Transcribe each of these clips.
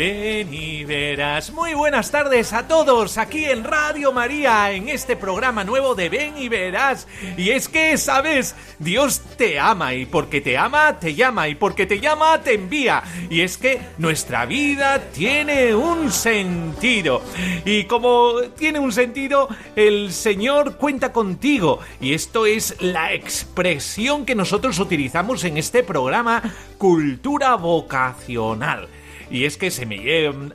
Ven y verás. Muy buenas tardes a todos aquí en Radio María, en este programa nuevo de Ven y verás. Y es que, sabes, Dios te ama y porque te ama, te llama y porque te llama, te envía. Y es que nuestra vida tiene un sentido. Y como tiene un sentido, el Señor cuenta contigo. Y esto es la expresión que nosotros utilizamos en este programa, cultura vocacional. Y es que se me,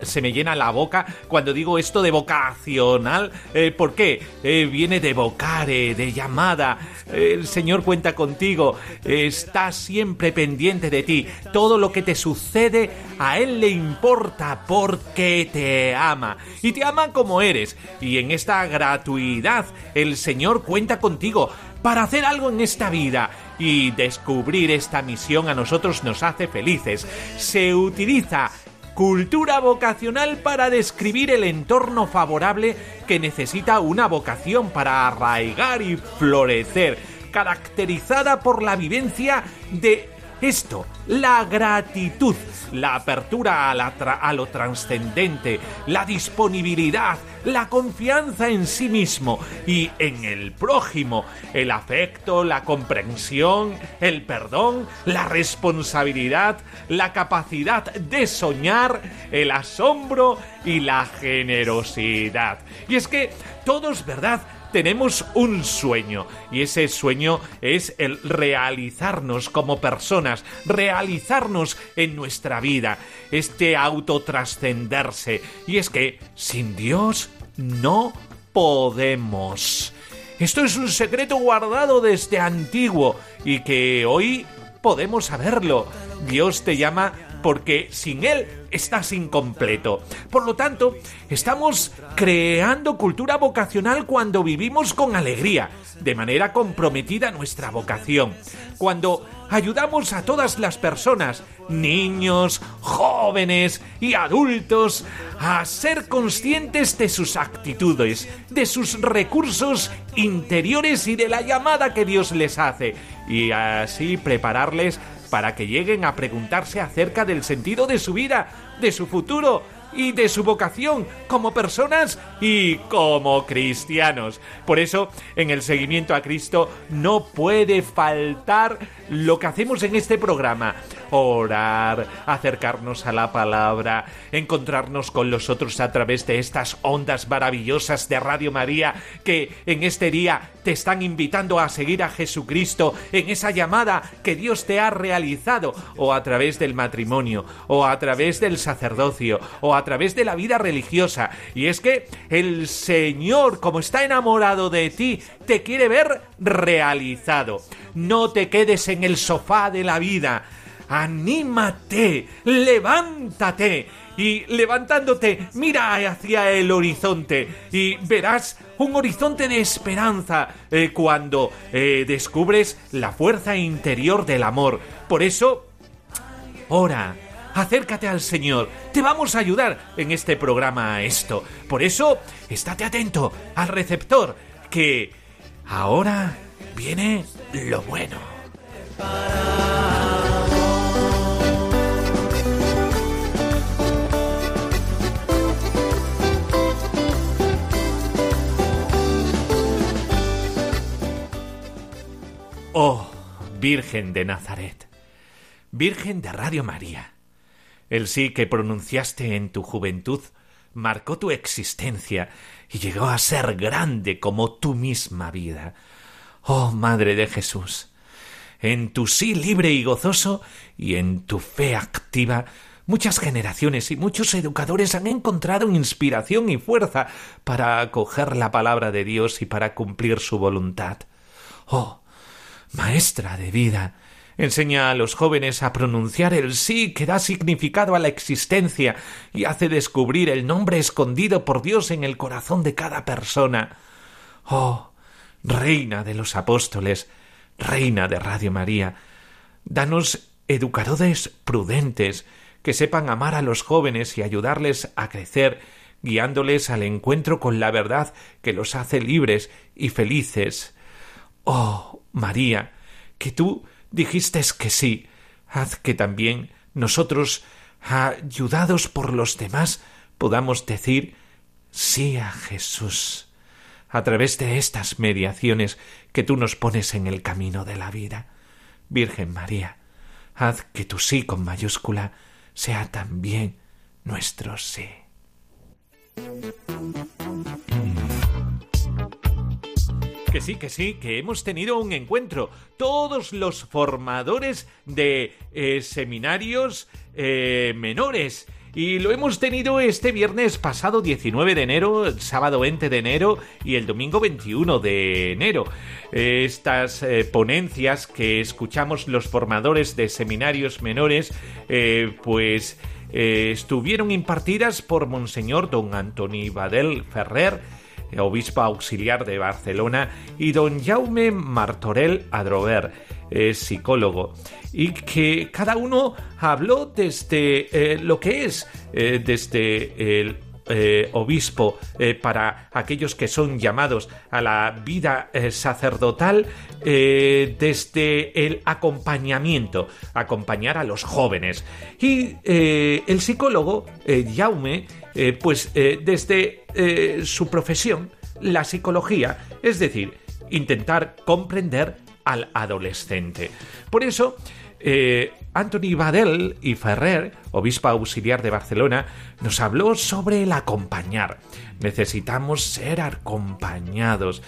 se me llena la boca cuando digo esto de vocacional. Eh, ¿Por qué? Eh, viene de vocare, de llamada. Eh, el Señor cuenta contigo. eh, está siempre pendiente de ti. Todo lo que te sucede a Él le importa porque te ama. Y te ama como eres. Y en esta gratuidad el Señor cuenta contigo para hacer algo en esta vida y descubrir esta misión a nosotros nos hace felices. Se utiliza cultura vocacional para describir el entorno favorable que necesita una vocación para arraigar y florecer, caracterizada por la vivencia de esto, la gratitud, la apertura a, a lo trascendente, la disponibilidad, la confianza en sí mismo y en el prójimo, el afecto, la comprensión, el perdón, la responsabilidad, la capacidad de soñar, el asombro y la generosidad. Y es que todos, ¿verdad? Tenemos un sueño y ese sueño es el realizarnos como personas, realizarnos en nuestra vida, este autotrascenderse. Y es que sin Dios no podemos. Esto es un secreto guardado desde antiguo y que hoy podemos saberlo. Dios te llama porque sin Él estás incompleto. Por lo tanto, estamos creando cultura vocacional cuando vivimos con alegría, de manera comprometida nuestra vocación. Cuando ayudamos a todas las personas, niños, jóvenes y adultos, a ser conscientes de sus actitudes, de sus recursos interiores y de la llamada que Dios les hace, y así prepararles para que lleguen a preguntarse acerca del sentido de su vida, de su futuro y de su vocación como personas y como cristianos. Por eso, en el seguimiento a Cristo no puede faltar lo que hacemos en este programa. Orar, acercarnos a la palabra, encontrarnos con los otros a través de estas ondas maravillosas de Radio María que en este día te están invitando a seguir a Jesucristo en esa llamada que Dios te ha realizado o a través del matrimonio o a través del sacerdocio o a través de la vida religiosa. Y es que el Señor, como está enamorado de ti, te quiere ver realizado. No te quedes en el sofá de la vida. Anímate, levántate y levantándote mira hacia el horizonte y verás un horizonte de esperanza eh, cuando eh, descubres la fuerza interior del amor. Por eso, ora, acércate al Señor. Te vamos a ayudar en este programa a esto. Por eso, estate atento al receptor, que ahora viene lo bueno. Oh, Virgen de Nazaret, Virgen de Radio María, el sí que pronunciaste en tu juventud marcó tu existencia y llegó a ser grande como tu misma vida. Oh Madre de Jesús, en tu sí libre y gozoso y en tu fe activa Muchas generaciones y muchos educadores han encontrado inspiración y fuerza para acoger la palabra de Dios y para cumplir su voluntad. Oh, maestra de vida, enseña a los jóvenes a pronunciar el sí que da significado a la existencia y hace descubrir el nombre escondido por Dios en el corazón de cada persona. Oh, Reina de los apóstoles, Reina de Radio María, danos educadores prudentes, que sepan amar a los jóvenes y ayudarles a crecer, guiándoles al encuentro con la verdad que los hace libres y felices. Oh, María, que tú dijiste que sí, haz que también nosotros, ayudados por los demás, podamos decir sí a Jesús, a través de estas mediaciones que tú nos pones en el camino de la vida. Virgen María, haz que tu sí con mayúscula sea también nuestro sí. Que sí, que sí, que hemos tenido un encuentro. Todos los formadores de eh, seminarios eh, menores y lo hemos tenido este viernes pasado 19 de enero, el sábado 20 de enero y el domingo 21 de enero. Estas eh, ponencias que escuchamos los formadores de seminarios menores, pues estuvieron impartidas por Monseñor Don Antoni Badel Ferrer, obispo auxiliar de Barcelona, y don Jaume Martorell Adrover, psicólogo y que cada uno habló desde eh, lo que es, eh, desde el eh, obispo para aquellos que son llamados a la vida sacerdotal desde el acompañamiento, acompañar a los jóvenes. Y el psicólogo, Jaume, pues desde su profesión, la psicología, es decir, intentar comprender al adolescente. Por eso, eh, Anthony Badel y Ferrer, obispo auxiliar de Barcelona, nos habló sobre el acompañar. Necesitamos ser acompañados.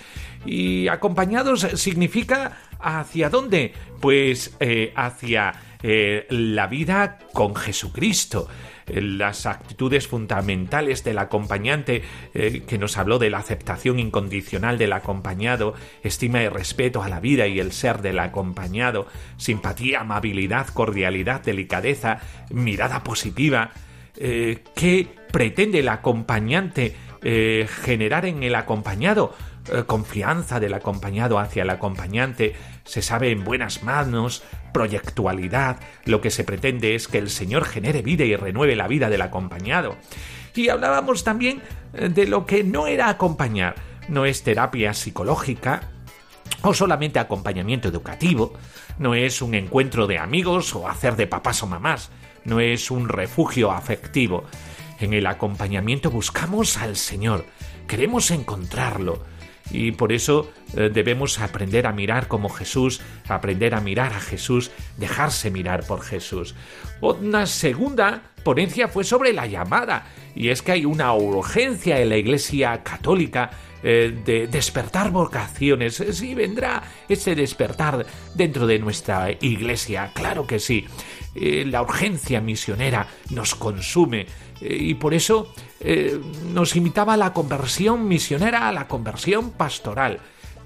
Y acompañados significa hacia dónde? Pues eh, hacia eh, la vida con Jesucristo las actitudes fundamentales del acompañante, eh, que nos habló de la aceptación incondicional del acompañado, estima y respeto a la vida y el ser del acompañado, simpatía, amabilidad, cordialidad, delicadeza, mirada positiva. Eh, ¿Qué pretende el acompañante eh, generar en el acompañado? confianza del acompañado hacia el acompañante, se sabe en buenas manos, proyectualidad, lo que se pretende es que el Señor genere vida y renueve la vida del acompañado. Y hablábamos también eh, de lo que no era acompañar, no es terapia psicológica, o solamente acompañamiento educativo, no es un encuentro de amigos o hacer de papás o mamás, no es un refugio afectivo. En el acompañamiento buscamos al Señor, queremos encontrarlo, y por eso eh, debemos aprender a mirar como Jesús, aprender a mirar a Jesús, dejarse mirar por Jesús. Una segunda ponencia fue sobre la llamada, y es que hay una urgencia en la Iglesia católica eh, de despertar vocaciones. Sí, vendrá ese despertar dentro de nuestra Iglesia, claro que sí. Eh, la urgencia misionera nos consume y por eso eh, nos invitaba a la conversión misionera, a la conversión pastoral.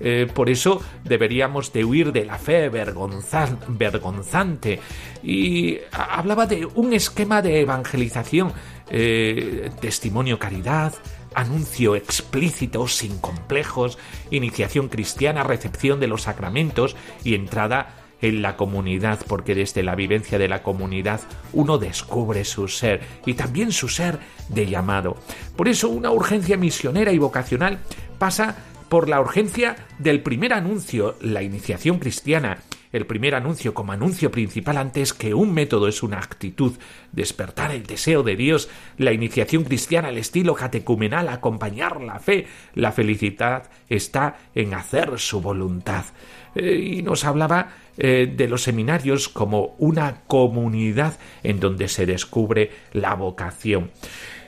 Eh, por eso deberíamos de huir de la fe vergonzante. Y hablaba de un esquema de evangelización, eh, testimonio caridad, anuncio explícito, sin complejos, iniciación cristiana, recepción de los sacramentos y entrada en la comunidad, porque desde la vivencia de la comunidad uno descubre su ser y también su ser de llamado. Por eso una urgencia misionera y vocacional pasa por la urgencia del primer anuncio, la iniciación cristiana, el primer anuncio como anuncio principal antes que un método es una actitud, despertar el deseo de Dios, la iniciación cristiana, el estilo catecumenal, acompañar la fe, la felicidad está en hacer su voluntad. Eh, y nos hablaba eh, de los seminarios como una comunidad en donde se descubre la vocación.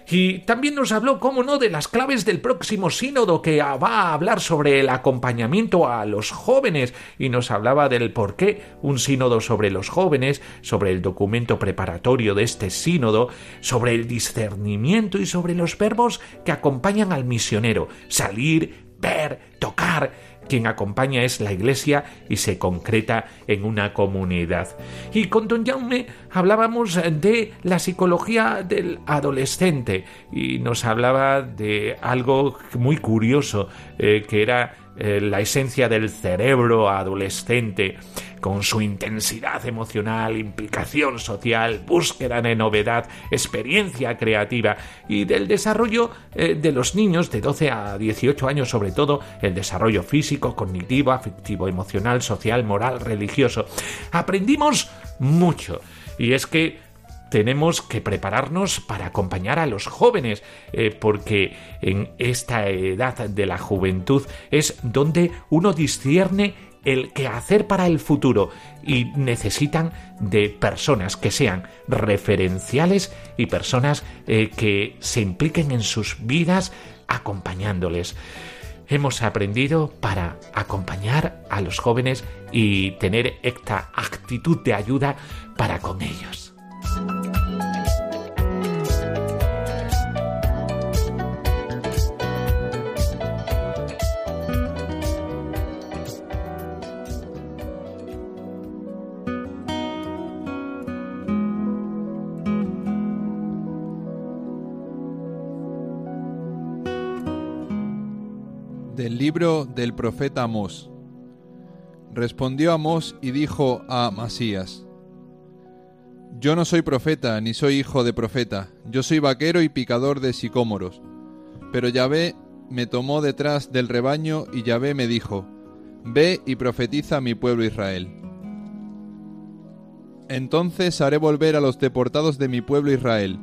Y también nos habló, cómo no, de las claves del próximo sínodo que va a hablar sobre el acompañamiento a los jóvenes. Y nos hablaba del por qué un sínodo sobre los jóvenes, sobre el documento preparatorio de este sínodo, sobre el discernimiento y sobre los verbos que acompañan al misionero, salir, ver, tocar, quien acompaña es la Iglesia y se concreta en una comunidad. Y con Don Jaume hablábamos de la psicología del adolescente y nos hablaba de algo muy curioso eh, que era eh, la esencia del cerebro adolescente, con su intensidad emocional, implicación social, búsqueda de novedad, experiencia creativa y del desarrollo eh, de los niños de 12 a 18 años, sobre todo el desarrollo físico, cognitivo, afectivo, emocional, social, moral, religioso. Aprendimos mucho y es que tenemos que prepararnos para acompañar a los jóvenes, eh, porque en esta edad de la juventud es donde uno discierne el que hacer para el futuro y necesitan de personas que sean referenciales y personas eh, que se impliquen en sus vidas acompañándoles. Hemos aprendido para acompañar a los jóvenes y tener esta actitud de ayuda para con ellos. Libro del profeta Amós. Respondió Amós y dijo a Masías, yo no soy profeta, ni soy hijo de profeta, yo soy vaquero y picador de sicómoros. Pero Yahvé me tomó detrás del rebaño y Yahvé me dijo, Ve y profetiza a mi pueblo Israel. Entonces haré volver a los deportados de mi pueblo Israel,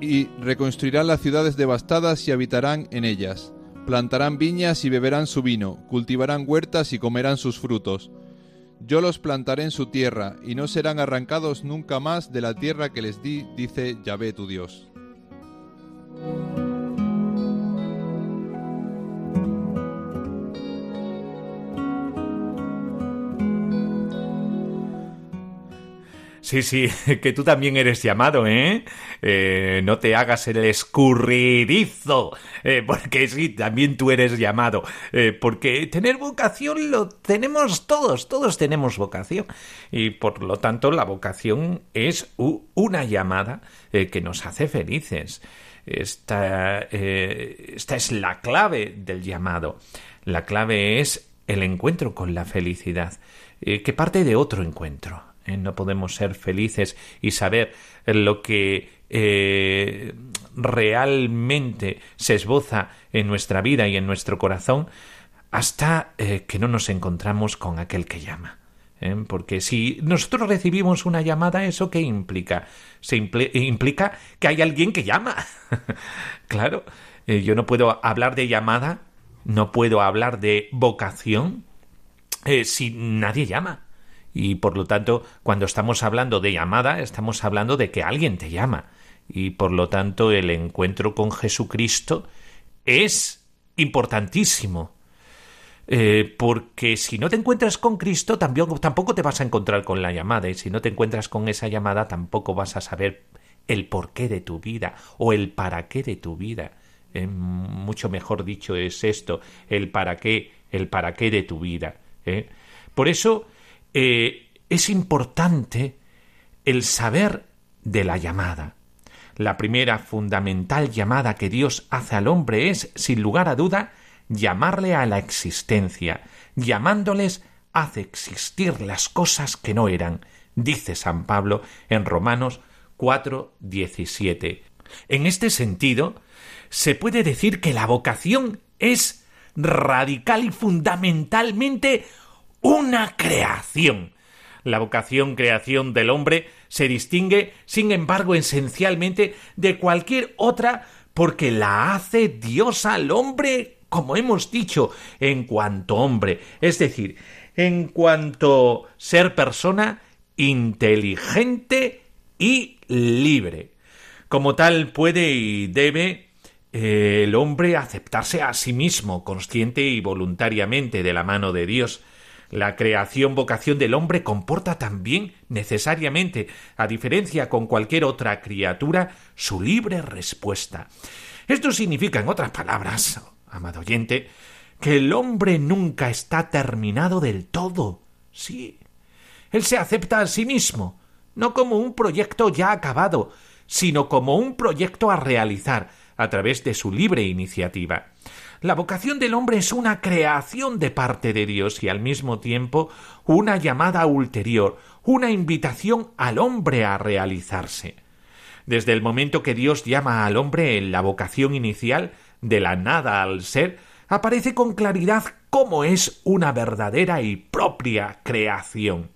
y reconstruirán las ciudades devastadas y habitarán en ellas. Plantarán viñas y beberán su vino, cultivarán huertas y comerán sus frutos yo los plantaré en su tierra, y no serán arrancados nunca más de la tierra que les di, dice Yahvé tu Dios. Sí, sí, que tú también eres llamado, ¿eh? eh no te hagas el escurridizo, eh, porque sí, también tú eres llamado, eh, porque tener vocación lo tenemos todos, todos tenemos vocación, y por lo tanto la vocación es una llamada que nos hace felices. Esta, esta es la clave del llamado. La clave es el encuentro con la felicidad, que parte de otro encuentro. No podemos ser felices y saber lo que eh, realmente se esboza en nuestra vida y en nuestro corazón hasta eh, que no nos encontramos con aquel que llama. Porque si nosotros recibimos una llamada, ¿eso qué implica? Se implica que hay alguien que llama. claro, yo no puedo hablar de llamada, no puedo hablar de vocación si nadie llama. Y por lo tanto, cuando estamos hablando de llamada, estamos hablando de que alguien te llama. Y por lo tanto, el encuentro con Jesucristo es importantísimo. Eh, porque si no te encuentras con Cristo, tampoco, tampoco te vas a encontrar con la llamada. Y si no te encuentras con esa llamada, tampoco vas a saber el porqué de tu vida o el para qué de tu vida. Eh, mucho mejor dicho es esto, el para qué, el para qué de tu vida. ¿eh? Por eso, eh, es importante el saber de la llamada. La primera fundamental llamada que Dios hace al hombre es, sin lugar a duda, llamarle a la existencia. Llamándoles hace existir las cosas que no eran, dice San Pablo en Romanos 4, 17. En este sentido, se puede decir que la vocación es radical y fundamentalmente una creación. La vocación creación del hombre se distingue, sin embargo, esencialmente de cualquier otra porque la hace Dios al hombre, como hemos dicho, en cuanto hombre, es decir, en cuanto ser persona inteligente y libre. Como tal, puede y debe eh, el hombre aceptarse a sí mismo, consciente y voluntariamente de la mano de Dios. La creación vocación del hombre comporta también necesariamente, a diferencia con cualquier otra criatura, su libre respuesta. Esto significa, en otras palabras, amado oyente, que el hombre nunca está terminado del todo. Sí. Él se acepta a sí mismo, no como un proyecto ya acabado, sino como un proyecto a realizar a través de su libre iniciativa. La vocación del hombre es una creación de parte de Dios y al mismo tiempo una llamada ulterior, una invitación al hombre a realizarse. Desde el momento que Dios llama al hombre en la vocación inicial, de la nada al ser, aparece con claridad cómo es una verdadera y propia creación.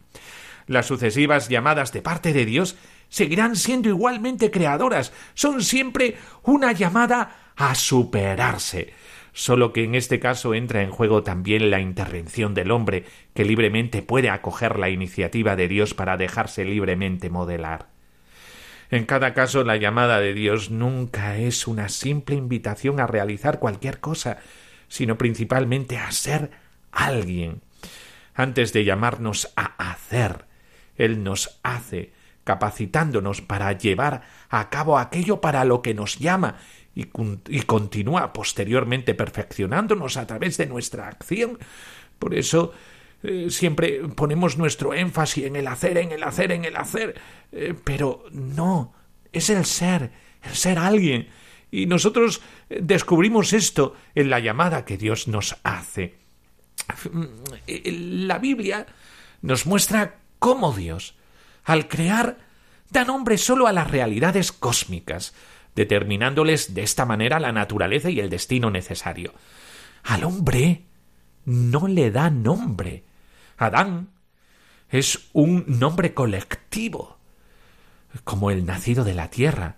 Las sucesivas llamadas de parte de Dios seguirán siendo igualmente creadoras, son siempre una llamada a superarse, solo que en este caso entra en juego también la intervención del hombre, que libremente puede acoger la iniciativa de Dios para dejarse libremente modelar. En cada caso la llamada de Dios nunca es una simple invitación a realizar cualquier cosa, sino principalmente a ser alguien. Antes de llamarnos a hacer, Él nos hace, capacitándonos para llevar a cabo aquello para lo que nos llama y, continúa posteriormente perfeccionándonos a través de nuestra acción. Por eso eh, siempre ponemos nuestro énfasis en el hacer, en el hacer, en el hacer, eh, pero no, es el ser, el ser alguien. Y nosotros eh, descubrimos esto en la llamada que Dios nos hace. La Biblia nos muestra cómo Dios al crear, da nombre solo a las realidades cósmicas, determinándoles de esta manera la naturaleza y el destino necesario. Al hombre no le da nombre. Adán es un nombre colectivo, como el nacido de la tierra,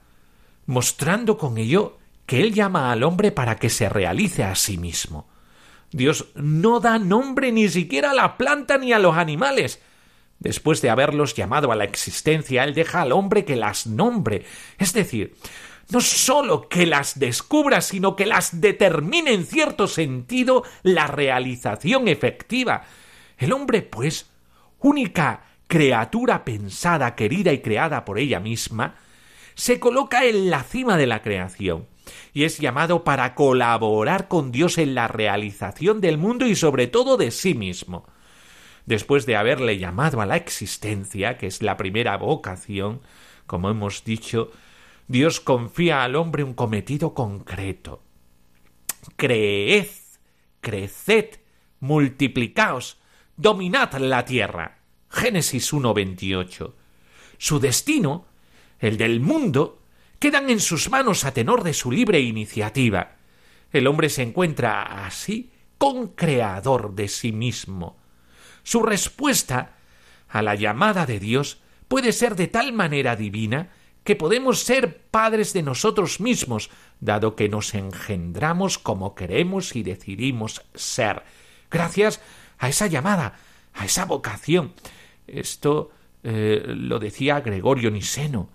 mostrando con ello que él llama al hombre para que se realice a sí mismo. Dios no da nombre ni siquiera a la planta ni a los animales, Después de haberlos llamado a la existencia, Él deja al hombre que las nombre, es decir, no sólo que las descubra, sino que las determine en cierto sentido la realización efectiva. El hombre, pues, única criatura pensada, querida y creada por ella misma, se coloca en la cima de la creación y es llamado para colaborar con Dios en la realización del mundo y sobre todo de sí mismo después de haberle llamado a la existencia, que es la primera vocación, como hemos dicho, Dios confía al hombre un cometido concreto. Creed, creced, multiplicaos, dominad la tierra. Génesis 1.28. Su destino, el del mundo, quedan en sus manos a tenor de su libre iniciativa. El hombre se encuentra así con creador de sí mismo. Su respuesta a la llamada de Dios puede ser de tal manera divina que podemos ser padres de nosotros mismos, dado que nos engendramos como queremos y decidimos ser, gracias a esa llamada, a esa vocación. Esto eh, lo decía Gregorio Niseno.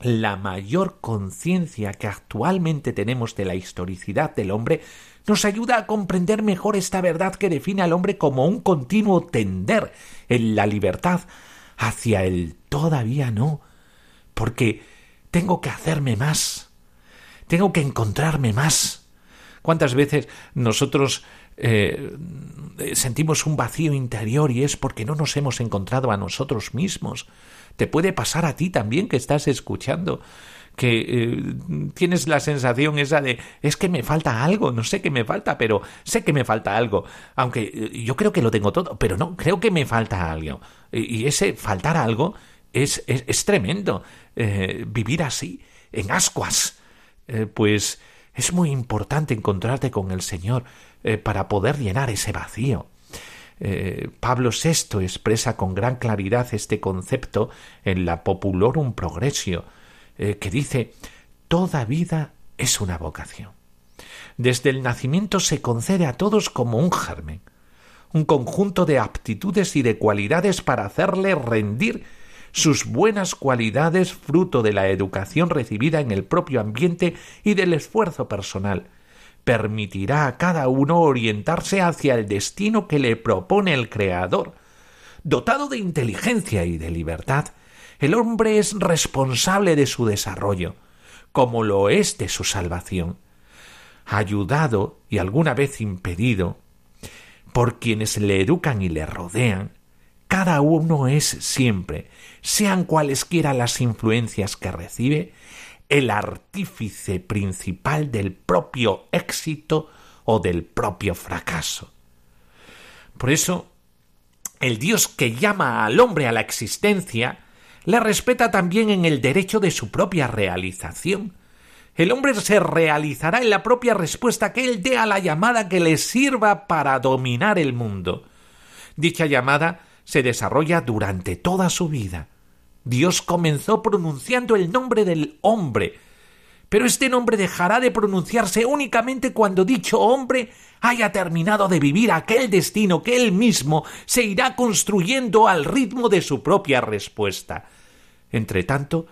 La mayor conciencia que actualmente tenemos de la historicidad del hombre nos ayuda a comprender mejor esta verdad que define al hombre como un continuo tender en la libertad hacia el todavía no, porque tengo que hacerme más, tengo que encontrarme más. ¿Cuántas veces nosotros eh, sentimos un vacío interior y es porque no nos hemos encontrado a nosotros mismos? Te puede pasar a ti también que estás escuchando que eh, tienes la sensación esa de es que me falta algo, no sé qué me falta, pero sé que me falta algo, aunque eh, yo creo que lo tengo todo, pero no, creo que me falta algo. Y ese faltar algo es, es, tremendo. Eh, vivir así, en ascuas, pues es muy importante encontrarte con el Señor para poder llenar ese vacío. Pablo VI expresa con gran claridad este concepto en la Populorum Progressio, eh, que dice Toda vida es una vocación. Desde el nacimiento se concede a todos como un germen, un conjunto de aptitudes y de cualidades para hacerle rendir sus buenas cualidades fruto de la educación recibida en el propio ambiente y del esfuerzo personal. Permitirá a cada uno orientarse hacia el destino que le propone el Creador. Dotado de inteligencia y de libertad, el hombre es responsable de su desarrollo, como lo es de su salvación. Ayudado y alguna vez impedido por quienes le educan y le rodean, cada uno es siempre, sean cualesquiera las influencias que recibe, el artífice principal del propio éxito o del propio fracaso. Por eso, el Dios que llama al hombre a la existencia le respeta también en el derecho de su propia realización. El hombre se realizará en la propia respuesta que él dé a la llamada que le sirva para dominar el mundo. Dicha llamada se desarrolla durante toda su vida. Dios comenzó pronunciando el nombre del hombre, pero este nombre dejará de pronunciarse únicamente cuando dicho hombre haya terminado de vivir aquel destino que él mismo se irá construyendo al ritmo de su propia respuesta. Entretanto,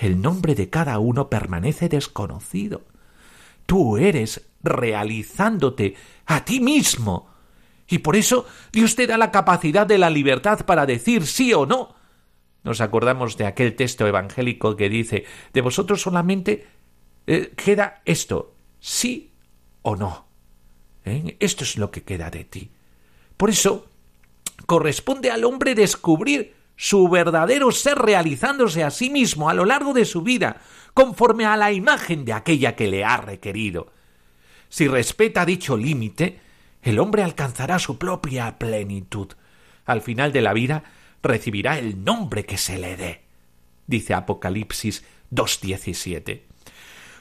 el nombre de cada uno permanece desconocido. Tú eres realizándote a ti mismo. Y por eso Dios te da la capacidad de la libertad para decir sí o no. Nos acordamos de aquel texto evangélico que dice de vosotros solamente eh, queda esto, sí o no. ¿Eh? Esto es lo que queda de ti. Por eso corresponde al hombre descubrir su verdadero ser realizándose a sí mismo a lo largo de su vida, conforme a la imagen de aquella que le ha requerido. Si respeta dicho límite, el hombre alcanzará su propia plenitud. Al final de la vida recibirá el nombre que se le dé. Dice Apocalipsis 2.17.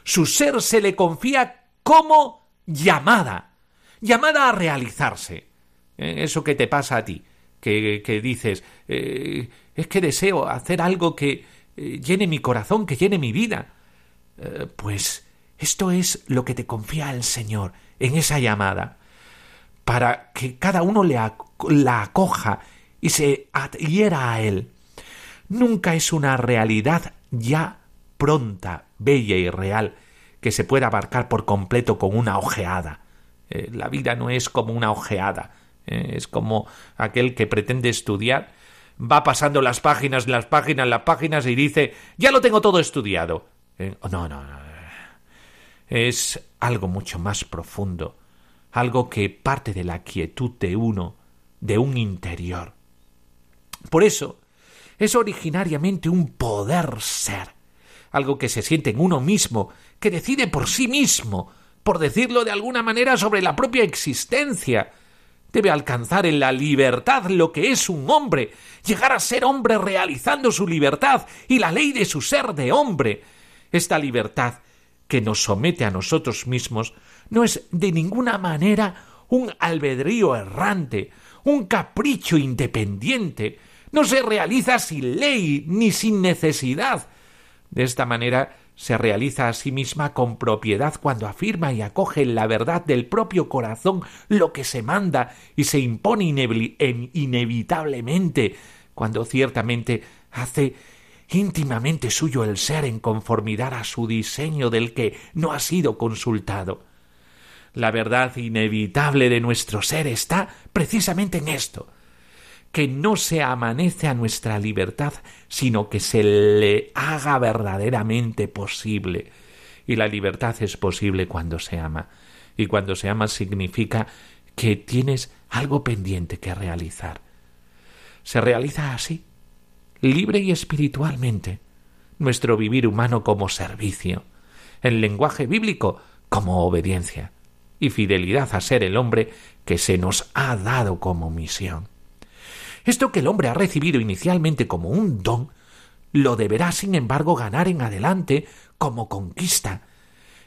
Su ser se le confía como llamada, llamada a realizarse. Eh, eso que te pasa a ti, que, dices, eh, es que deseo hacer algo que eh, llene mi corazón, que llene mi vida. pues esto es lo que te confía el Señor en esa llamada, para que cada uno le la acoja y se adhiera a Él. Nunca es una realidad ya pronta, bella y real, que se pueda abarcar por completo con una ojeada. la vida no es como una ojeada, ¿eh? es como aquel que pretende estudiar, va pasando las páginas, las páginas, las páginas y dice, ya lo tengo todo estudiado. ¿Eh? no, no, no. Es algo mucho más profundo, algo que parte de la quietud de uno, de un interior. Por eso, es originariamente un poder ser, algo que se siente en uno mismo, que decide por sí mismo, por decirlo de alguna manera sobre la propia existencia, Debe alcanzar en la libertad lo que es un hombre, llegar a ser hombre realizando su libertad y la ley de su ser de hombre. Esta libertad que nos somete a nosotros mismos no es de ninguna manera un albedrío errante, un capricho independiente, no se realiza sin ley ni sin necesidad. De esta manera se realiza a sí misma con propiedad cuando afirma y acoge en la verdad del propio corazón lo que se manda y se impone inevitablemente cuando ciertamente hace íntimamente suyo el ser en conformidad a su diseño del que no ha sido consultado. La verdad inevitable de nuestro ser está precisamente en esto, que no se amanece a nuestra libertad, sino que se le haga verdaderamente posible. Y la libertad es posible cuando se ama. Y cuando se ama significa que tienes algo pendiente que realizar. Se realiza así, libre y espiritualmente, nuestro vivir humano como servicio, el lenguaje bíblico como obediencia y fidelidad a ser el hombre que se nos ha dado como misión. Esto que el hombre ha recibido inicialmente como un don, lo deberá, sin embargo, ganar en adelante como conquista,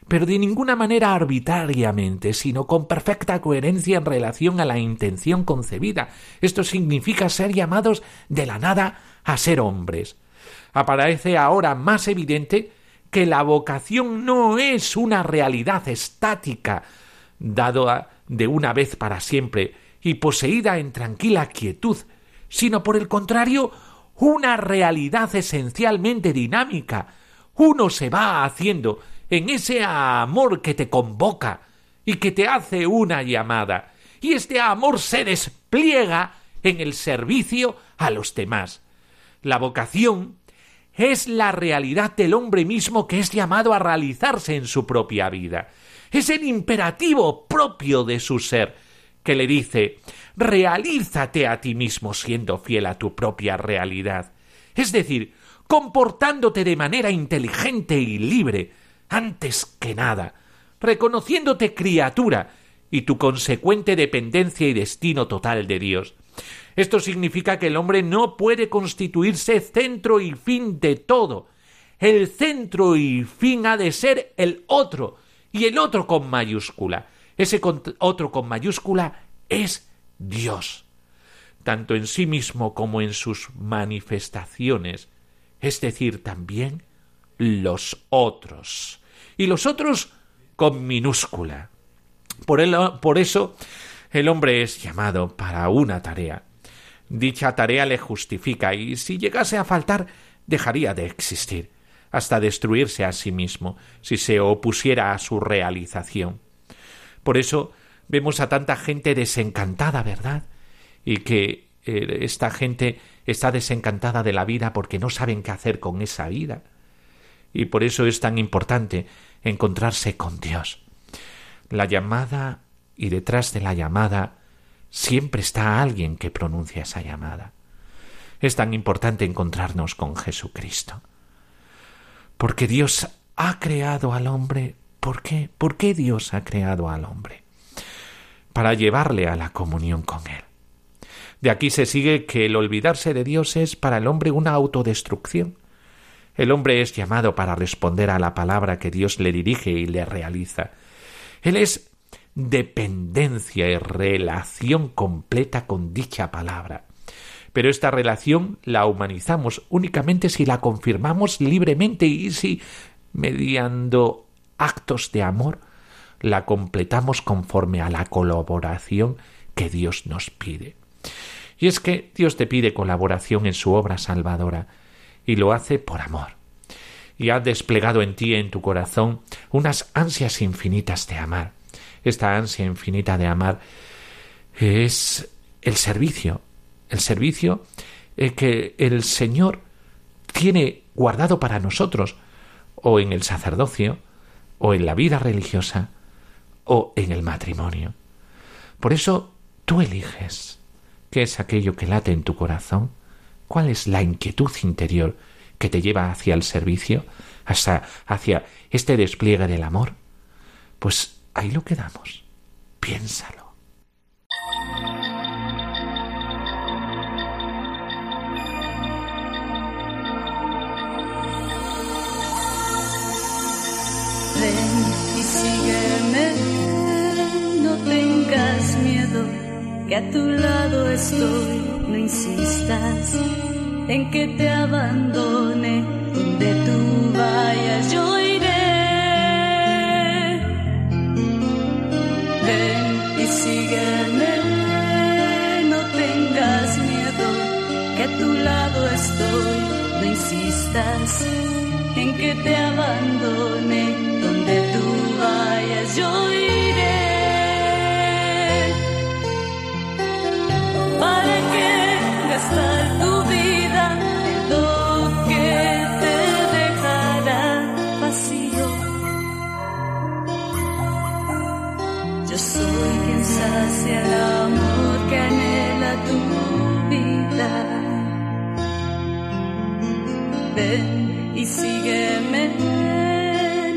pero de ninguna manera arbitrariamente, sino con perfecta coherencia en relación a la intención concebida. Esto significa ser llamados de la nada a ser hombres. Aparece ahora más evidente que la vocación no es una realidad estática, dado de una vez para siempre y poseída en tranquila quietud, sino por el contrario una realidad esencialmente dinámica. Uno se va haciendo en ese amor que te convoca y que te hace una llamada. Y este amor se despliega en el servicio a los demás. La vocación es la realidad del hombre mismo que es llamado a realizarse en su propia vida. Es el imperativo propio de su ser, que le dice realízate a ti mismo siendo fiel a tu propia realidad. Es decir, comportándote de manera inteligente y libre, antes que nada, reconociéndote criatura y tu consecuente dependencia y destino total de Dios. Esto significa que el hombre no puede constituirse centro y fin de todo. El centro y fin ha de ser el otro, y el otro con mayúscula. Ese otro con mayúscula es Dios, tanto en sí mismo como en sus manifestaciones, es decir, también los otros. Y los otros con minúscula. Por, por eso el hombre es llamado para una tarea. Dicha tarea le justifica y si llegase a faltar dejaría de existir, hasta destruirse a sí mismo, si se opusiera a su realización. Por eso vemos a tanta gente desencantada, ¿verdad? Y que eh, esta gente está desencantada de la vida porque no saben qué hacer con esa vida. Y por eso es tan importante encontrarse con Dios. La llamada y detrás de la llamada siempre está alguien que pronuncia esa llamada. Es tan importante encontrarnos con Jesucristo. Porque Dios ha creado al hombre. ¿Por qué? ¿Por qué Dios ha creado al hombre? Para llevarle a la comunión con Él. De aquí se sigue que el olvidarse de Dios es para el hombre una autodestrucción. El hombre es llamado para responder a la palabra que Dios le dirige y le realiza. Él es dependencia y relación completa con dicha palabra. Pero esta relación la humanizamos únicamente si la confirmamos libremente y si, mediando actos de amor, la completamos conforme a la colaboración que Dios nos pide. Y es que Dios te pide colaboración en su obra salvadora, y lo hace por amor. Y ha desplegado en ti, en tu corazón, unas ansias infinitas de amar. Esta ansia infinita de amar es el servicio, el servicio eh, que el Señor tiene guardado para nosotros, o en el sacerdocio, o en la vida religiosa, o en el matrimonio. Por eso tú eliges qué es aquello que late en tu corazón, cuál es la inquietud interior que te lleva hacia el servicio, hasta hacia este despliegue del amor. Pues ahí lo quedamos. Piénsalo. Que a tu lado estoy, no insistas en que te abandone, donde tú vayas yo iré. Ven y sígueme, no tengas miedo, que a tu lado estoy, no insistas en que te abandone, donde tú vayas yo iré. Sacia el amor que anhela tu vida. Ven y sígueme,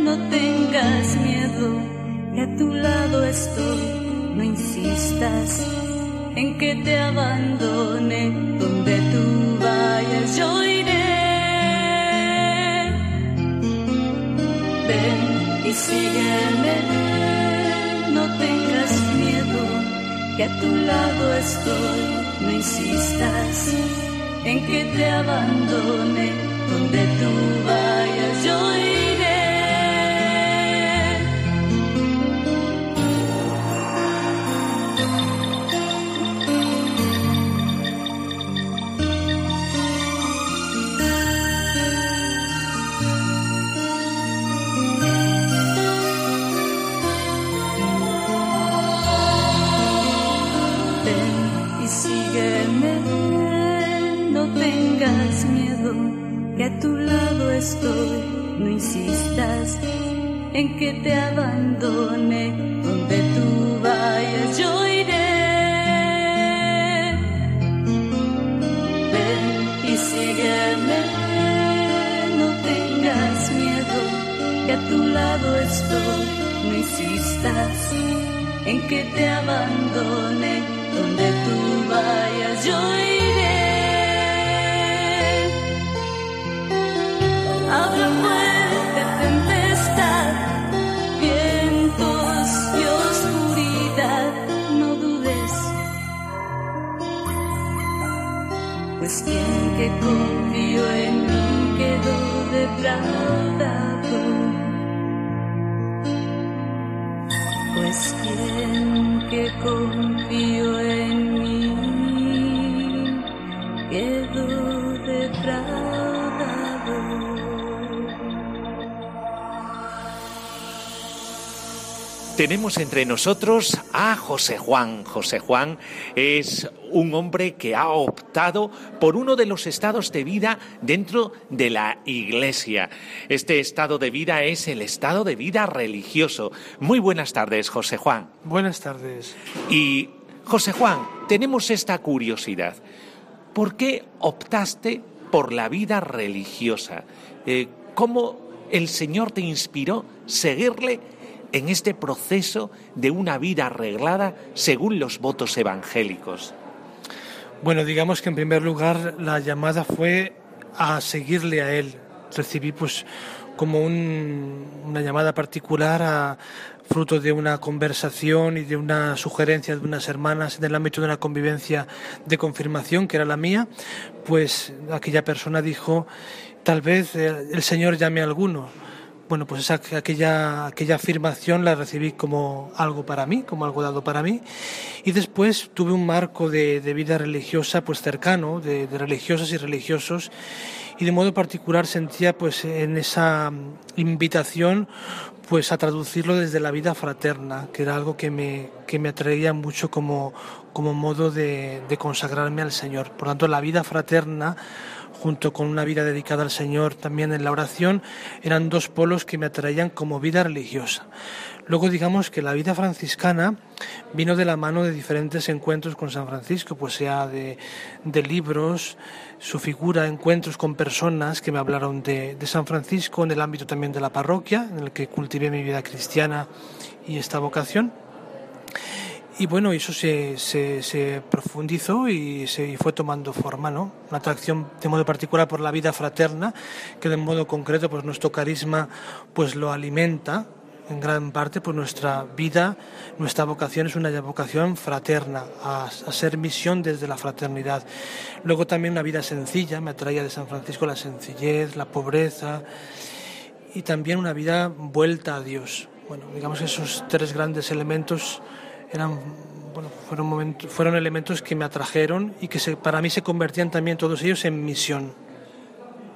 no tengas miedo, que a tu lado estoy, no insistas en que te abandone, donde tú vayas yo iré. Ven y sígueme, no tengas miedo, que a tu lado estoy, no insistas en que te abandone, donde tú vayas. Yo Tenemos entre nosotros a José Juan. José Juan es un hombre que ha optado por uno de los estados de vida dentro de la Iglesia. Este estado de vida es el estado de vida religioso. Muy buenas tardes, José Juan. Buenas tardes. Y, José Juan, tenemos esta curiosidad. ¿Por qué optaste por la vida religiosa? Eh, ¿Cómo el Señor te inspiró seguirle en este proceso de una vida arreglada según los votos evangélicos? Bueno, digamos que en primer lugar la llamada fue a seguirle a él. Recibí pues como un- una llamada particular a fruto de una conversación y de una sugerencia de unas hermanas en el ámbito de una convivencia de confirmación que era la mía, pues aquella persona dijo, tal vez eh, el Señor llame a alguno. Bueno, pues esa, aquella, aquella afirmación la recibí como algo para mí, como algo dado para mí. Y después tuve un marco de, de vida religiosa pues cercano, de, de religiosas y religiosos. Y de modo particular sentía pues en esa invitación pues a traducirlo desde la vida fraterna, que era algo que me, que me atraía mucho como, como modo de, de consagrarme al Señor. Por tanto, la vida fraterna junto con una vida dedicada al Señor también en la oración, eran dos polos que me atraían como vida religiosa. Luego digamos que la vida franciscana vino de la mano de diferentes encuentros con San Francisco, pues sea de, de libros, su figura, encuentros con personas que me hablaron de, de San Francisco en el ámbito también de la parroquia, en el que cultivé mi vida cristiana y esta vocación. Y bueno, eso se, se, se profundizó y se y fue tomando forma, ¿no? Una atracción de modo particular por la vida fraterna, que de modo concreto, pues nuestro carisma, pues lo alimenta en gran parte, pues nuestra vida, nuestra vocación es una vocación fraterna, a, a ser misión desde la fraternidad. Luego también una vida sencilla, me atraía de San Francisco la sencillez, la pobreza y también una vida vuelta a Dios. Bueno, digamos que esos tres grandes elementos eran bueno, fueron, fueron elementos que me atrajeron y que para mí se convertían también todos ellos en misión.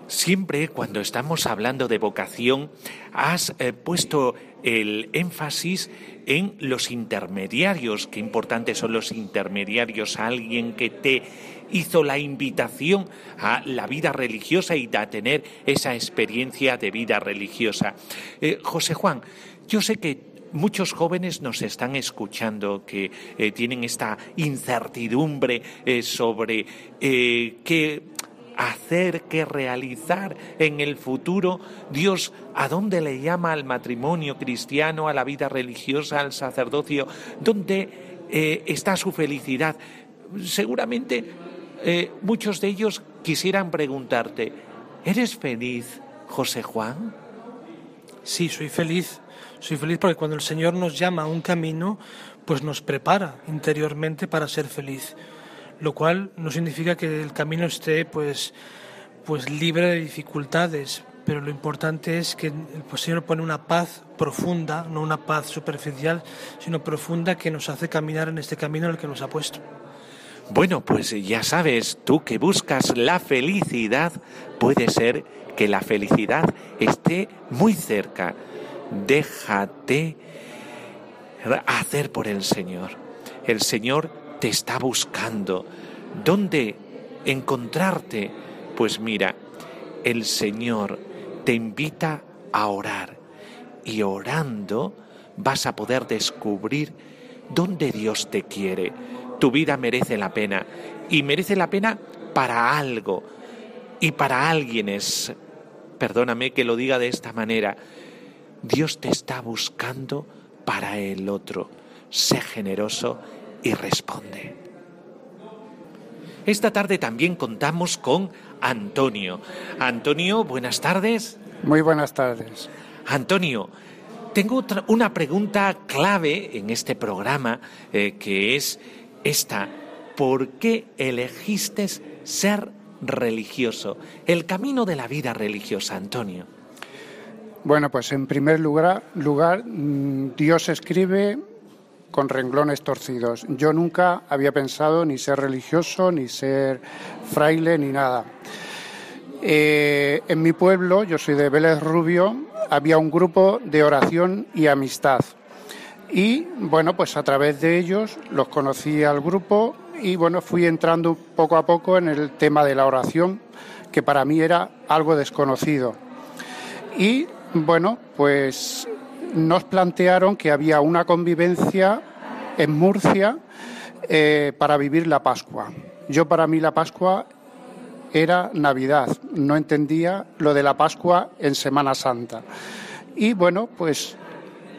Siempre cuando estamos hablando de vocación has eh, puesto el énfasis en los intermediarios. Qué importantes son los intermediarios. Alguien que te hizo la invitación a la vida religiosa y a tener esa experiencia de vida religiosa. Eh, José Juan, yo sé que muchos jóvenes nos están escuchando que eh, tienen esta incertidumbre eh, sobre eh, qué hacer, qué realizar en el futuro. Dios, ¿a dónde le llama al matrimonio cristiano, a la vida religiosa, al sacerdocio? ¿Dónde está su felicidad? Seguramente muchos de ellos quisieran preguntarte, ¿eres feliz, José Juan? Sí, soy feliz. Soy feliz porque cuando el Señor nos llama a un camino, pues nos prepara interiormente para ser feliz. Lo cual no significa que el camino esté pues, pues libre de dificultades, pero lo importante es que el Señor pone una paz profunda, no una paz superficial, sino profunda que nos hace caminar en este camino en el que nos ha puesto. Bueno, pues ya sabes, tú que buscas la felicidad, puede ser que la felicidad esté muy cerca. Déjate hacer por el Señor. El Señor te está buscando. ¿Dónde encontrarte? Pues mira, el Señor te invita a orar. Y orando vas a poder descubrir dónde Dios te quiere. Tu vida merece la pena. Y merece la pena para algo. Y para alguien es, perdóname que lo diga de esta manera, Dios te está buscando para el otro. Sé generoso y responde. Esta tarde también contamos con Antonio. Antonio, buenas tardes. Muy buenas tardes. Antonio, tengo una pregunta clave en este programa eh, que es esta. ¿Por qué elegiste ser religioso? El camino de la vida religiosa, Antonio. Bueno, pues en primer lugar, lugar mm, Dios escribe con renglones torcidos. Yo nunca había pensado ni ser religioso, ni ser fraile, ni nada. Eh, en mi pueblo, yo soy de Vélez Rubio, había un grupo de oración y amistad. Y bueno, pues a través de ellos los conocí al grupo y bueno, fui entrando poco a poco en el tema de la oración, que para mí era algo desconocido. Y bueno, pues nos plantearon que había una convivencia en Murcia eh, para vivir la Pascua. Yo para mí la Pascua era Navidad, no entendía lo de la Pascua en Semana Santa. Y bueno, pues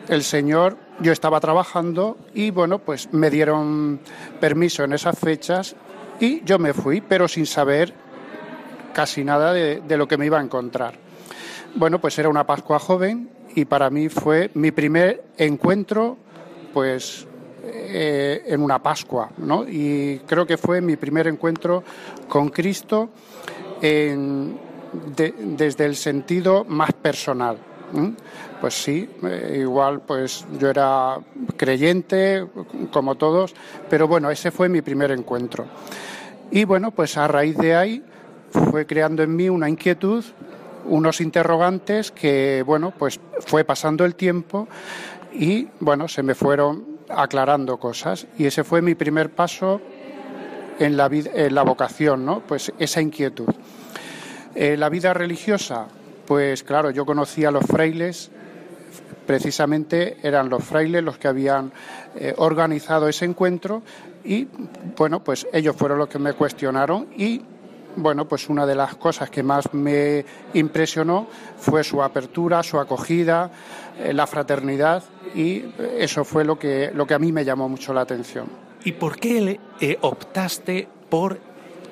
el Señor, yo estaba trabajando y bueno, pues me dieron permiso en esas fechas y yo me fui, pero sin saber casi nada de, de lo que me iba a encontrar. Bueno, pues era una Pascua joven y para mí fue mi primer encuentro, pues eh, en una Pascua, ¿no? Y creo que fue mi primer encuentro con Cristo desde el sentido más personal. Pues sí, eh, igual pues yo era creyente como todos, pero bueno, ese fue mi primer encuentro. Y bueno, pues a raíz de ahí fue creando en mí una inquietud unos interrogantes que, bueno, pues fue pasando el tiempo y, bueno, se me fueron aclarando cosas. Y ese fue mi primer paso en la, en la vocación, ¿no? Pues esa inquietud. Eh, la vida religiosa, pues claro, yo conocía a los frailes, precisamente eran los frailes los que habían eh, organizado ese encuentro y, bueno, pues ellos fueron los que me cuestionaron y bueno, pues una de las cosas que más me impresionó fue su apertura, su acogida, eh, la fraternidad y eso fue lo que, lo que a mí me llamó mucho la atención. ¿Y por qué eh, optaste por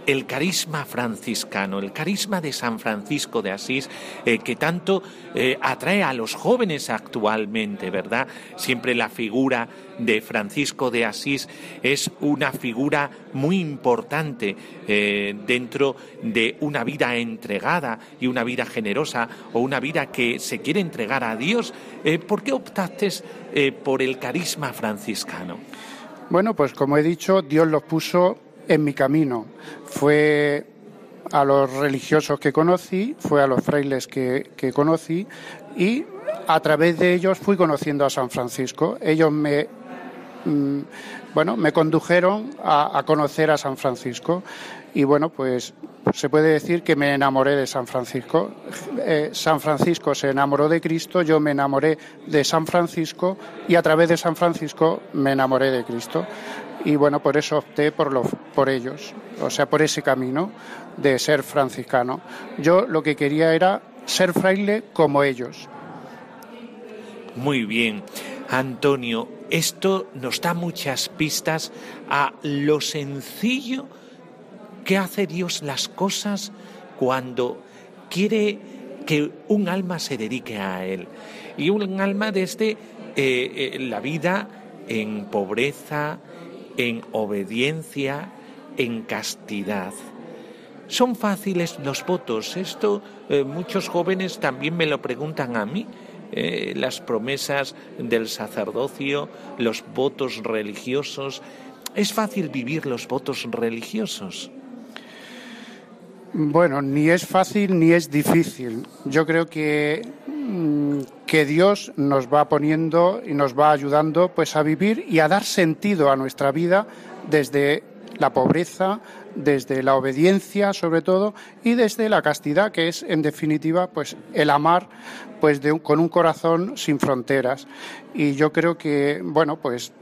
el carisma franciscano, el carisma de San Francisco de Asís, eh, que tanto eh, atrae a los jóvenes actualmente, ¿verdad? Siempre la figura de Francisco de Asís es una figura muy importante eh, dentro de una vida entregada y una vida generosa o una vida que se quiere entregar a Dios. ¿Por qué optaste por el carisma franciscano? Bueno, pues como he dicho, Dios los puso en mi camino. Fue a los religiosos que conocí, fue a los frailes que, conocí y a través de ellos fui conociendo a San Francisco. Ellos me, mm, bueno, me condujeron a, conocer a San Francisco y bueno, pues se puede decir que me enamoré de San Francisco. Eh, San Francisco se enamoró de Cristo, yo me enamoré de San Francisco y a través de San Francisco me enamoré de Cristo y bueno, por eso opté por, por ellos, o sea, por ese camino de ser franciscano. Yo lo que quería era ser fraile como ellos. Muy bien, Antonio, esto nos da muchas pistas a lo sencillo que hace Dios las cosas cuando quiere que un alma se dedique a Él. Y un alma desde eh, eh, la vida en pobreza, en obediencia, en castidad. Son fáciles los votos. Esto eh, muchos jóvenes también me lo preguntan a mí. Eh, las promesas del sacerdocio, los votos religiosos. ¿Es fácil vivir los votos religiosos? Bueno, ni es fácil ni es difícil. Yo creo que que Dios nos va poniendo y nos va ayudando pues a vivir y a dar sentido a nuestra vida desde la pobreza, desde la obediencia sobre todo y desde la castidad que es en definitiva pues el amar pues con un corazón sin fronteras. Y yo creo que bueno pues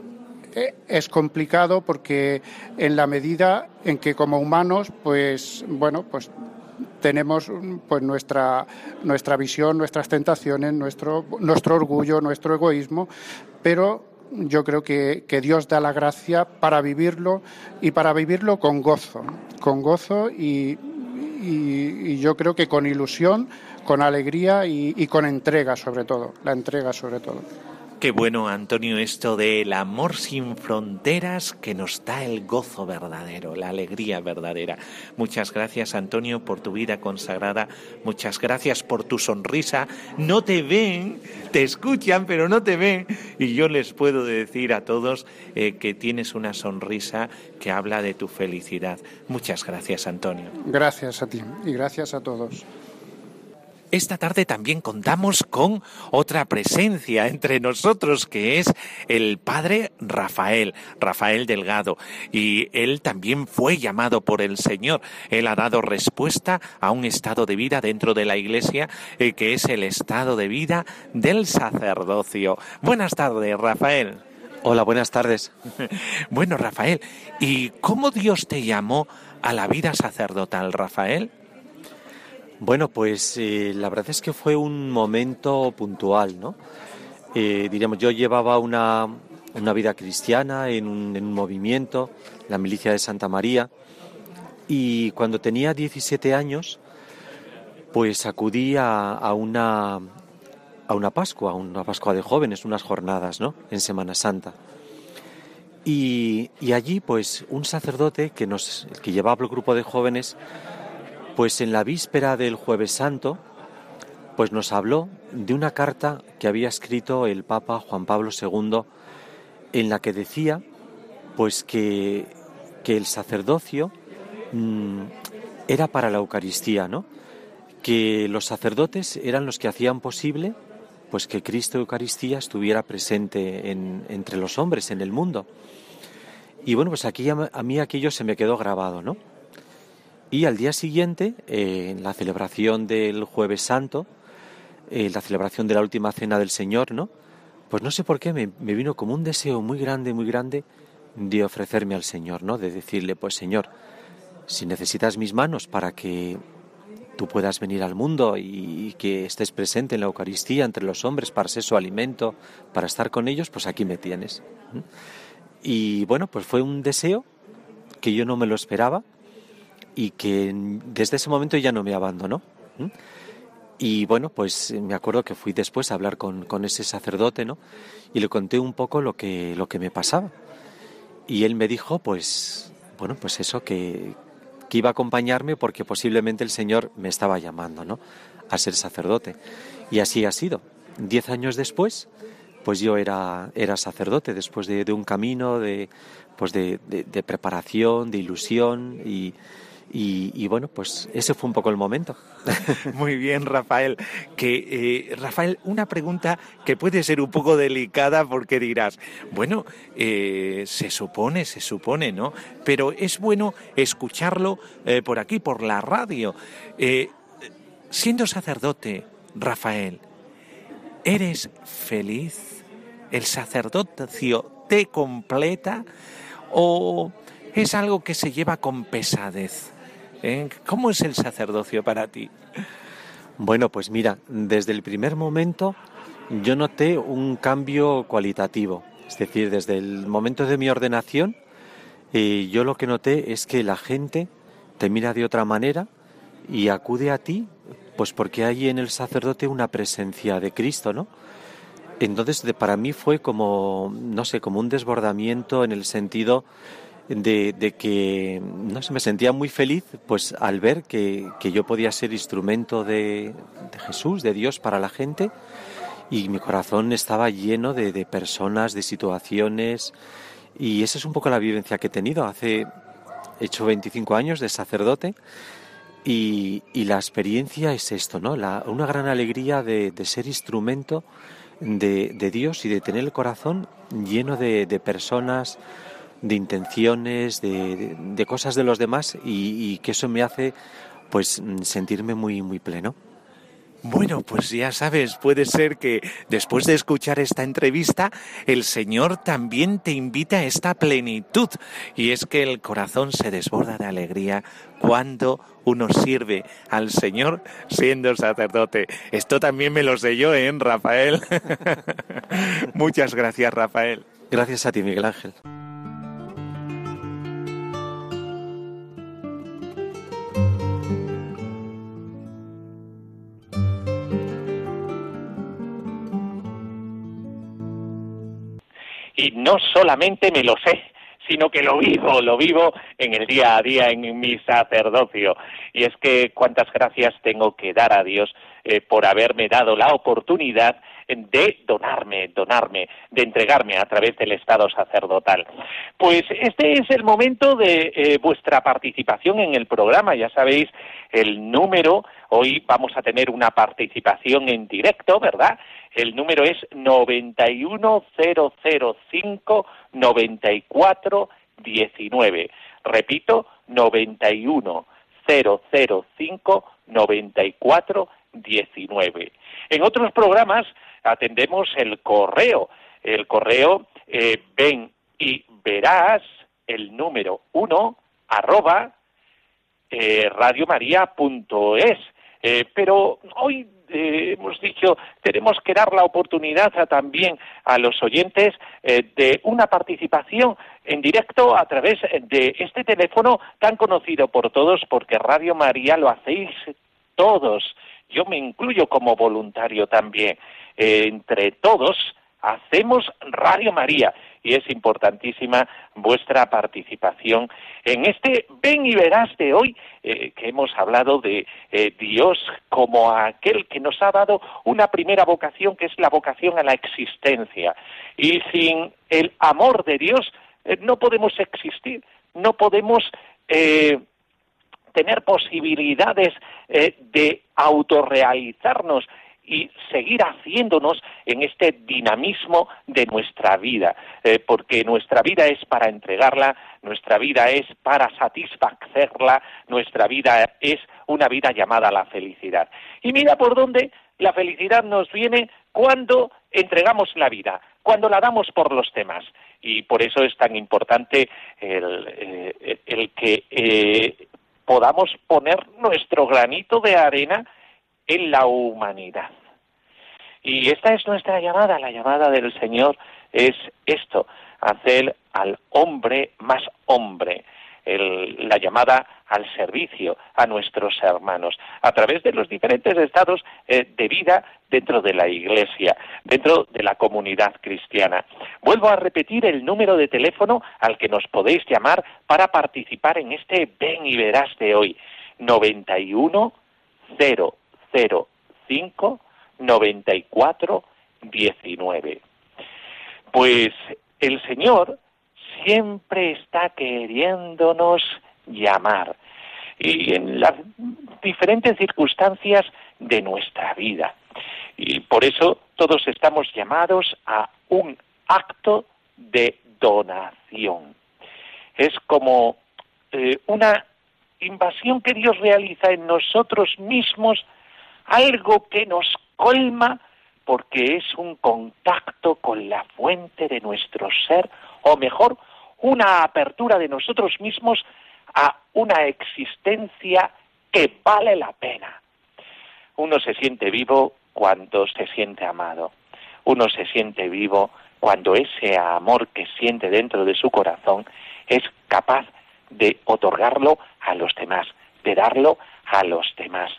e, es complicado porque en la medida en que como humanos pues bueno pues tenemos pues nuestra nuestra visión nuestras tentaciones nuestro nuestro orgullo nuestro egoísmo pero yo creo que, Dios da la gracia para vivirlo y para vivirlo con gozo, con gozo y, yo creo que con ilusión, con alegría y con entrega sobre todo, la entrega sobre todo. Qué bueno, Antonio, esto del amor sin fronteras que nos da el gozo verdadero, la alegría verdadera. Muchas gracias, Antonio, por tu vida consagrada. Muchas gracias por tu sonrisa. No te ven, te escuchan, pero no te ven. Y yo les puedo decir a todos eh, que tienes una sonrisa que habla de tu felicidad. Muchas gracias, Antonio. Gracias a ti y gracias a todos. Esta tarde también contamos con otra presencia entre nosotros que es el padre Rafael, Rafael Delgado, y él también fue llamado por el Señor. Él ha dado respuesta a un estado de vida dentro de la iglesia eh, que es el estado de vida del sacerdocio. Buenas tardes, Rafael. Hola, buenas tardes. bueno, Rafael, ¿y cómo Dios te llamó a la vida sacerdotal, Rafael? Bueno, pues eh, la verdad es que fue un momento puntual, ¿no? Eh, diríamos, yo llevaba una, vida cristiana en un, movimiento, la milicia de Santa María, y cuando tenía 17 años, pues acudí a, una, a una Pascua, a una Pascua de jóvenes, unas jornadas, ¿no? En Semana Santa. Y, y allí, pues, un sacerdote que, nos, que llevaba el grupo de jóvenes pues en la víspera del jueves santo, pues nos habló de una carta que había escrito el Papa Juan Pablo II en la que decía pues que, que el sacerdocio mm, era para la Eucaristía, ¿no? Que los sacerdotes eran los que hacían posible pues que Cristo Eucaristía estuviera presente entre los hombres en el mundo. Y bueno, pues aquí a, a mí aquello se me quedó grabado, ¿no? Y al día siguiente, eh, en la celebración del Jueves Santo, eh, la celebración de la última cena del Señor, ¿no? Pues no sé por qué me, vino como un deseo muy grande, muy grande de ofrecerme al Señor, ¿no? De decirle, pues Señor, si necesitas mis manos para que tú puedas venir al mundo y, que estés presente en la Eucaristía entre los hombres para ser su alimento, para estar con ellos, pues aquí me tienes. Y bueno, pues fue un deseo que yo no me lo esperaba, y que desde ese momento ya no me abandonó. Y bueno, pues me acuerdo que fui después a hablar con, con, ese sacerdote, ¿no? Y le conté un poco lo que, lo que me pasaba. Y él me dijo, pues, bueno, pues eso, que, que iba a acompañarme porque posiblemente el Señor me estaba llamando, ¿no? A ser sacerdote. Y así ha sido. Diez años después, pues yo era, era sacerdote, después de, de un camino de, pues de, de preparación, de ilusión y, y, bueno, pues ese fue un poco el momento. Muy bien, Rafael. Que, eh, Rafael, una pregunta que puede ser un poco delicada porque dirás, bueno, eh, se supone, se supone, ¿no? Pero es bueno escucharlo eh, por aquí, por la radio. siendo sacerdote, Rafael, ¿eres feliz? ¿El sacerdocio te completa? ¿O es algo que se lleva con pesadez? ¿Eh? ¿Cómo es el sacerdocio para ti? Bueno, pues mira, desde el primer momento yo noté un cambio cualitativo. Es decir, desde el momento de mi ordenación, eh, yo lo que noté es que la gente te mira de otra manera y acude a ti, pues porque hay en el sacerdote una presencia de Cristo, ¿no? Entonces, para mí fue como, no sé, como un desbordamiento en el sentido de, que no sé, me sentía muy feliz pues al ver que, yo podía ser instrumento de, Jesús, de Dios para la gente y mi corazón estaba lleno de, personas, de situaciones y esa es un poco la vivencia que he tenido. Hace, he hecho 25 años de sacerdote y, la experiencia es esto, ¿no? una gran alegría de, ser instrumento de, Dios y de tener el corazón lleno de personas, de intenciones, de, cosas de los demás y, y que eso me hace pues sentirme muy, muy pleno. Bueno, pues ya sabes, puede ser que después de escuchar esta entrevista, el Señor también te invita a esta plenitud. Y es que el corazón se desborda de alegría cuando uno sirve al Señor siendo sacerdote. Esto también me lo sé yo, ¿eh, Rafael? Muchas gracias, Rafael. Gracias a ti, Miguel Ángel. Y no solamente me lo sé, sino que lo vivo, lo vivo en el día a día, en mi sacerdocio. Y es que cuántas gracias tengo que dar a Dios eh, por haberme dado la oportunidad de donarme, donarme, de entregarme a través del Estado sacerdotal. Pues este es el momento de eh, vuestra participación en el programa. Ya sabéis el número. Hoy vamos a tener una participación en directo, ¿verdad? El número es 910059419. Repito, 910059419. En otros programas atendemos el correo. El correo eh, ven y verás el número uno arroba eh, radiomaria.es. Eh, pero hoy eh, hemos dicho, tenemos que dar la oportunidad también a los oyentes eh, de una participación en directo a través de este teléfono tan conocido por todos, porque Radio María lo hacéis todos. Yo me incluyo como voluntario también. entre todos hacemos Radio María y es importantísima vuestra participación en este Ven y Verás de hoy, eh, que hemos hablado de eh, Dios como aquel que nos ha dado una primera vocación, que es la vocación a la existencia. Y sin el amor de Dios eh, no podemos existir, no podemos tener posibilidades de autorrealizarnos y seguir haciéndonos en este dinamismo de nuestra vida, eh, porque nuestra vida es para entregarla, nuestra vida es para satisfacerla, nuestra vida es una vida llamada a la felicidad. Y mira por dónde la felicidad nos viene cuando entregamos la vida, cuando la damos por los temas. Y por eso es tan importante el, eh, que eh, podamos poner nuestro granito de arena en la humanidad. Y esta es nuestra llamada, la llamada del Señor es esto, hacer al hombre más hombre, la llamada al servicio a nuestros hermanos, a través de los diferentes estados eh, de vida dentro de la Iglesia, dentro de la comunidad cristiana. Vuelvo a repetir el número de teléfono al que nos podéis llamar para participar en este Ven y Verás de hoy, 91 005 94 19. Pues el Señor siempre está queriéndonos llamar y en las diferentes circunstancias de nuestra vida. Y por eso todos estamos llamados a un acto de donación. Es como eh, una invasión que Dios realiza en nosotros mismos, algo que nos colma porque es un contacto con la fuente de nuestro ser, o mejor, una apertura de nosotros mismos a una existencia que vale la pena. Uno se siente vivo cuando se siente amado. Uno se siente vivo cuando ese amor que siente dentro de su corazón es capaz de otorgarlo a los demás, de darlo a los demás.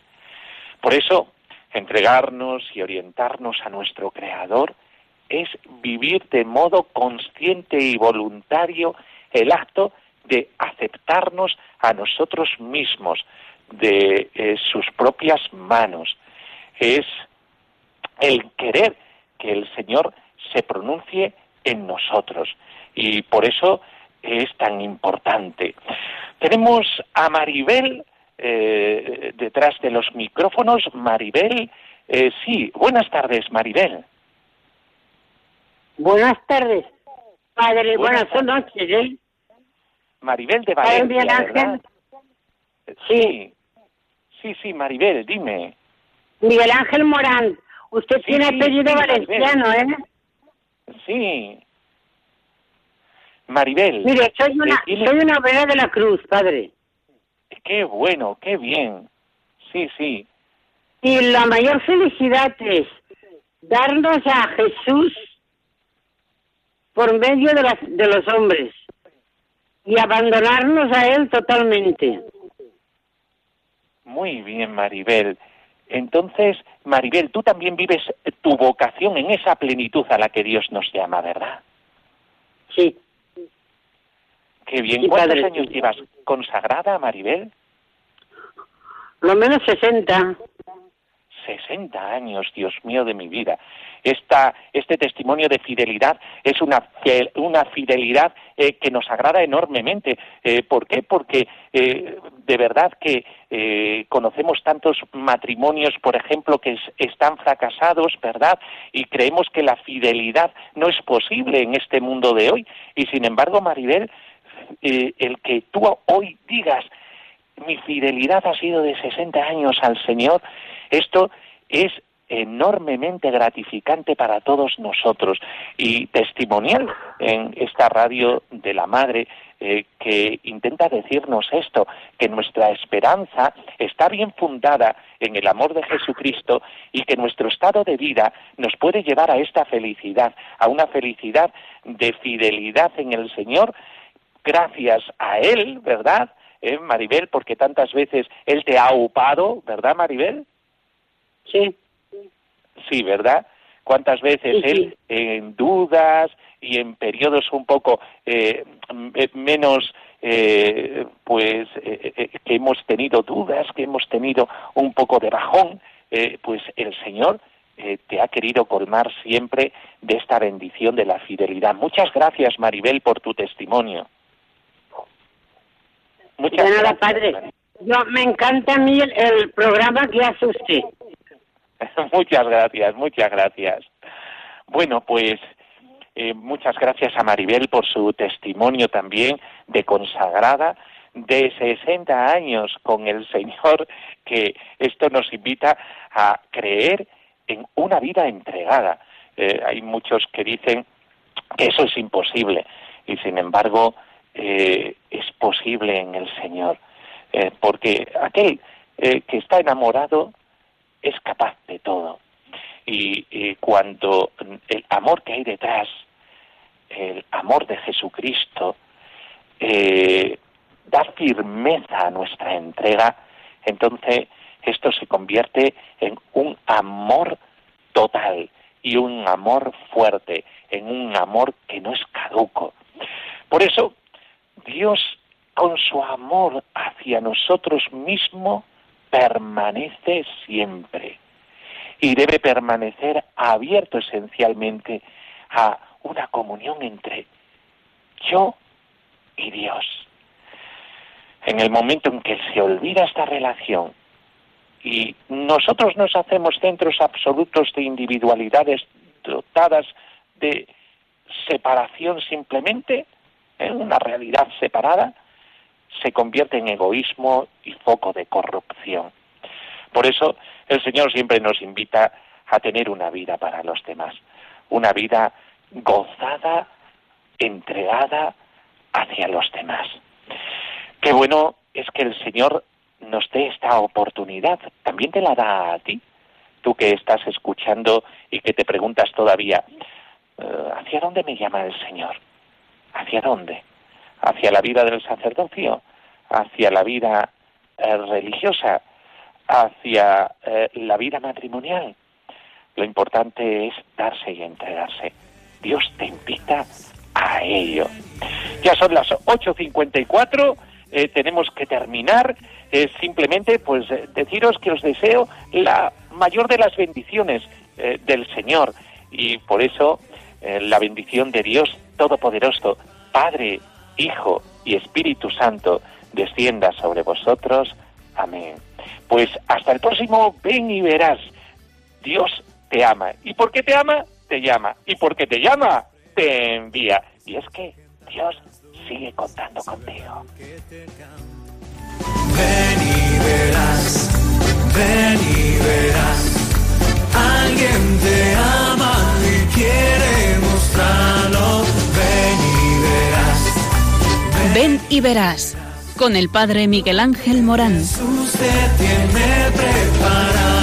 Por eso, entregarnos y orientarnos a nuestro Creador es vivir de modo consciente y voluntario el acto de aceptarnos a nosotros mismos, de eh, sus propias manos. Es el querer que el Señor se pronuncie en nosotros. Y por eso es tan importante. Tenemos a Maribel eh, detrás de los micrófonos. Maribel, eh, sí, buenas tardes, Maribel. Buenas tardes, padre, buenas, noches, ¿eh? Maribel de ¿Para el Valencia? ¿verdad? Sí. Sí, sí, Maribel, dime. Miguel Ángel Morán. Usted Sí, tiene apellido sí, valenciano, ¿eh? Sí. Maribel. Mire, soy una, eh, soy una obrera de la cruz, padre. Qué bueno, qué bien. Sí, sí. Y la mayor felicidad es darnos a Jesús por medio de, las, de los hombres y abandonarnos a Él totalmente. Muy bien, Maribel. Entonces, Maribel, tú también vives tu vocación en esa plenitud a la que Dios nos llama, ¿verdad? Sí. Qué bien. Sí, ¿Cuántos padre, años sí. llevas consagrada, Maribel? Lo menos 60. 60 años, Dios mío de mi vida. Esta, este testimonio de fidelidad es una, una fidelidad eh, que nos agrada enormemente. Eh, ¿Por qué? Porque eh, de verdad que conocemos tantos matrimonios, por ejemplo, que es- están fracasados, ¿verdad? Y creemos que la fidelidad no es posible en este mundo de hoy. Y sin embargo, Maribel, el que tú hoy digas, mi fidelidad ha sido de 60 años al Señor, esto es enormemente gratificante para todos nosotros y testimonial en esta radio de la Madre eh, que intenta decirnos esto, que nuestra esperanza está bien fundada en el amor de Jesucristo y que nuestro estado de vida nos puede llevar a esta felicidad, a una felicidad de fidelidad en el Señor, gracias a Él, ¿verdad? ¿Eh, Maribel, porque tantas veces Él te ha upado, ¿verdad, Maribel? Sí. Sí, ¿verdad? ¿Cuántas veces Sí, sí. Él en dudas y en periodos un poco eh, m- menos, eh, pues, eh, eh, que hemos tenido dudas, que hemos tenido un poco de bajón, eh, pues el Señor eh, te ha querido colmar siempre de esta bendición de la fidelidad. Muchas gracias, Maribel, por tu testimonio. Muchas De nada, gracias, padre. Maribel. Yo, me encanta a mí el, el programa que hace usted. muchas gracias, muchas gracias. Bueno, pues eh, muchas gracias a Maribel por su testimonio también de consagrada de 60 años con el Señor, que esto nos invita a creer en una vida entregada. Eh, hay muchos que dicen que eso es imposible y sin embargo eh, es posible en el Señor, Eh, porque aquel eh, que está enamorado es capaz de todo. Y, cuando el amor que hay detrás, el amor de Jesucristo, eh, da firmeza a nuestra entrega, entonces esto se convierte en un amor total y un amor fuerte, en un amor que no es caduco. Por eso, Dios, con su amor hacia nosotros mismos, permanece siempre y debe permanecer abierto esencialmente a una comunión entre yo y Dios. En el momento en que se olvida esta relación y nosotros nos hacemos centros absolutos de individualidades dotadas de separación simplemente, en una realidad separada, se convierte en egoísmo y foco de corrupción. Por eso el Señor siempre nos invita a tener una vida para los demás, una vida gozada, entregada hacia los demás. Qué bueno es que el Señor nos dé esta oportunidad, también te la da a ti, tú que estás escuchando y que te preguntas todavía, eh, ¿hacia dónde me llama el Señor? ¿Hacia dónde? ¿Hacia la vida del sacerdocio? ¿Hacia la vida eh, religiosa? ¿Hacia eh, la vida matrimonial? Lo importante es darse y entregarse. Dios te invita a ello. Ya son las 8.54, eh, tenemos que terminar. Eh, simplemente, pues, deciros que os deseo la mayor de las bendiciones del Señor. Y por eso, eh, la bendición de Dios Todopoderoso, Padre, Hijo y Espíritu Santo, descienda sobre vosotros. Amén. Pues hasta el próximo, ven y verás. Dios te ama. ¿Y por qué te ama? Te llama. Y porque te llama, te envía. Y es que Dios sigue contando contigo. Ven y verás, ven y verás. Alguien te ama quiere mostrarlo. Ven y verás. Ven y verás con el padre Miguel Ángel Morán. Jesús te tiene preparado.